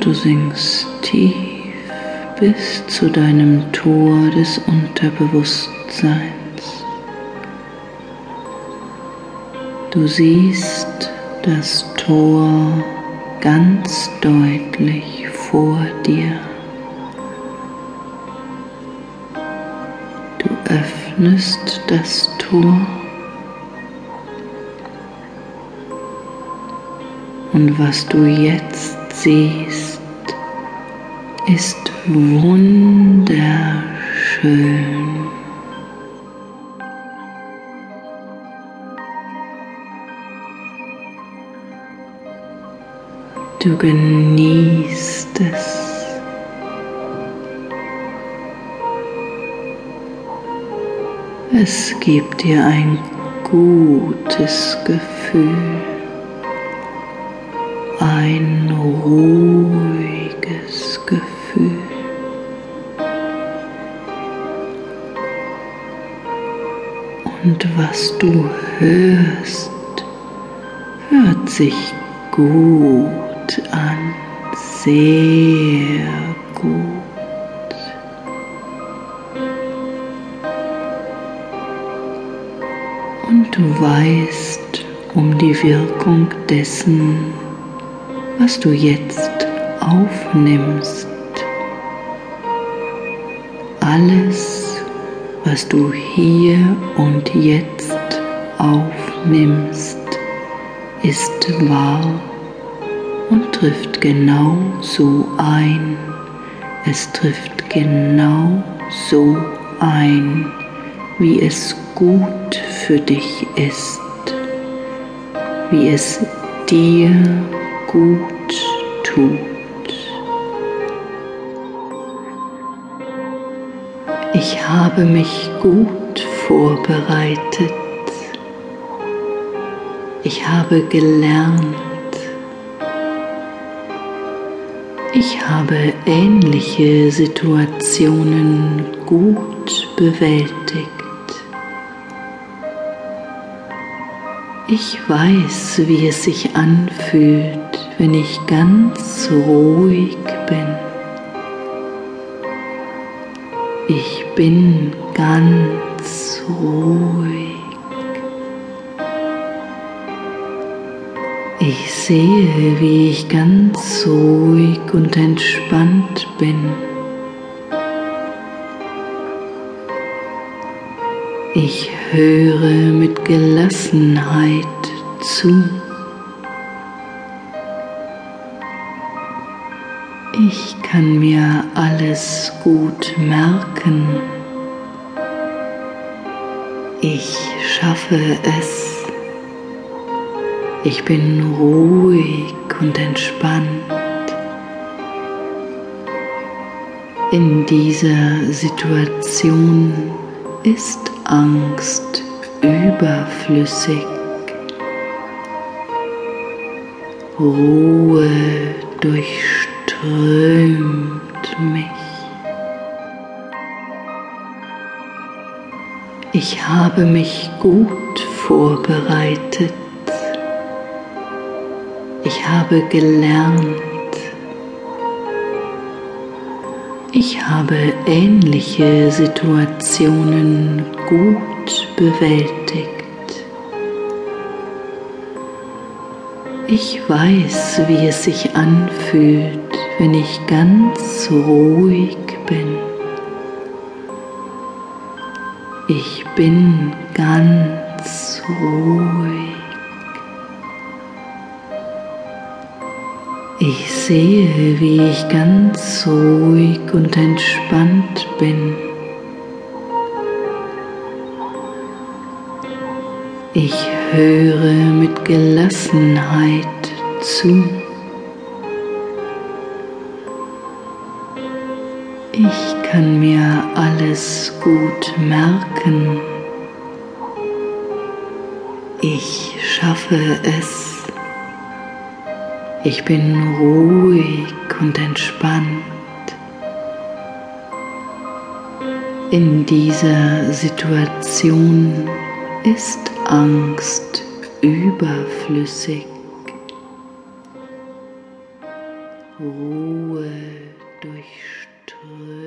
Du sinkst tief bis zu deinem Tor des Unterbewusstseins. Du siehst das Tor ganz deutlich vor dir. Du öffnest das Tor und was du jetzt siehst, ist wunderschön. Du genießt es. Es gibt dir ein gutes Gefühl, ein ruhiges Gefühl. Und was du hörst, hört sich gut an, sehr gut. Und du weißt um die Wirkung dessen, was du jetzt aufnimmst. Alles, was du hier und jetzt aufnimmst, ist wahr und trifft genau so ein. Es trifft genau so ein, wie es gut für dich ist, wie es dir gut tut. Ich habe mich gut vorbereitet. Ich habe gelernt, Ich habe ähnliche Situationen gut bewältigt. Ich weiß, wie es sich anfühlt, wenn ich ganz ruhig bin. Ich bin ganz ruhig. Ich sehe, wie ich ganz ruhig und entspannt bin. Ich höre mit Gelassenheit zu. Ich kann mir alles gut merken. Ich schaffe es. Ich bin ruhig und entspannt. In dieser Situation ist Angst überflüssig. Ruhe durchströmt mich. Ich habe mich gut vorbereitet. Ich habe gelernt. Ich habe ähnliche Situationen gut bewältigt. Ich weiß, wie es sich anfühlt, wenn ich ganz ruhig bin. Ich bin ganz ruhig. Ich sehe, wie ich ganz ruhig und entspannt bin. Ich höre mit Gelassenheit zu. Ich kann mir alles gut merken. Ich schaffe es. Ich bin ruhig und entspannt. In dieser Situation ist Angst überflüssig. Ruhe time.